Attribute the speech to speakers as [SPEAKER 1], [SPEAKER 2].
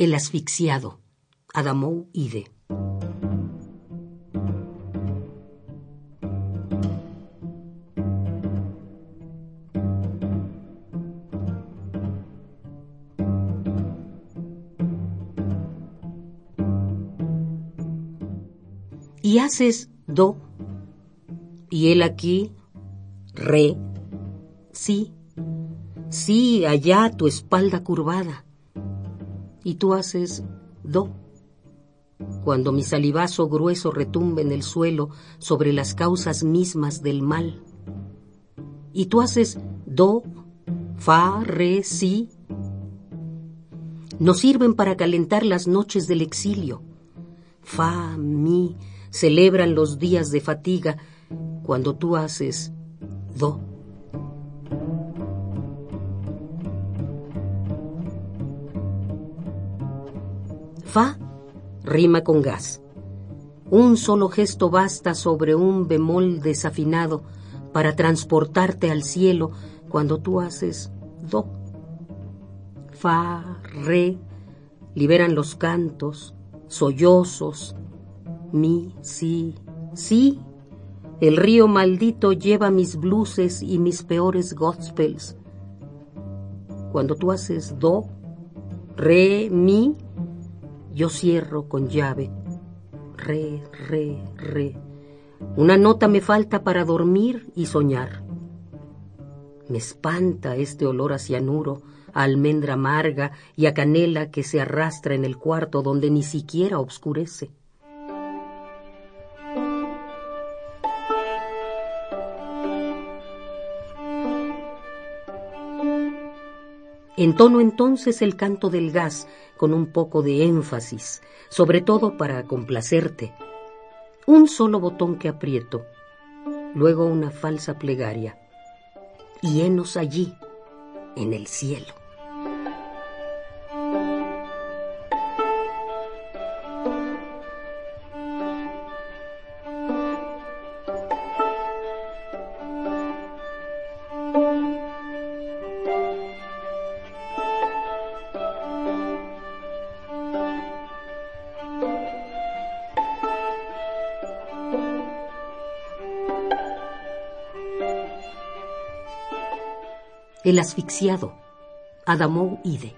[SPEAKER 1] El asfixiado. Adamou Ide. Y haces do, y él aquí, re, sí, sí, allá tu espalda curvada y tú haces do. Cuando mi salivazo grueso retumbe en el suelo sobre las causas mismas del mal. Y tú haces do, fa, re, si. Nos sirven para calentar las noches del exilio. Fa, mi, celebran los días de fatiga cuando tú haces do. Fa rima con gas. Un solo gesto basta sobre un bemol desafinado para transportarte al cielo cuando tú haces do. Fa, re, liberan los cantos, sollozos, mi, si, si. El río maldito lleva mis bluses y mis peores gospels. Cuando tú haces do, re, mi, yo cierro con llave. Re, re, re. Una nota me falta para dormir y soñar. Me espanta este olor a cianuro, a almendra amarga y a canela que se arrastra en el cuarto donde ni siquiera obscurece. Entono entonces el canto del gas con un poco de énfasis, sobre todo para complacerte. Un solo botón que aprieto, luego una falsa plegaria. Y henos allí, en el cielo. El asfixiado, Adamou Ide.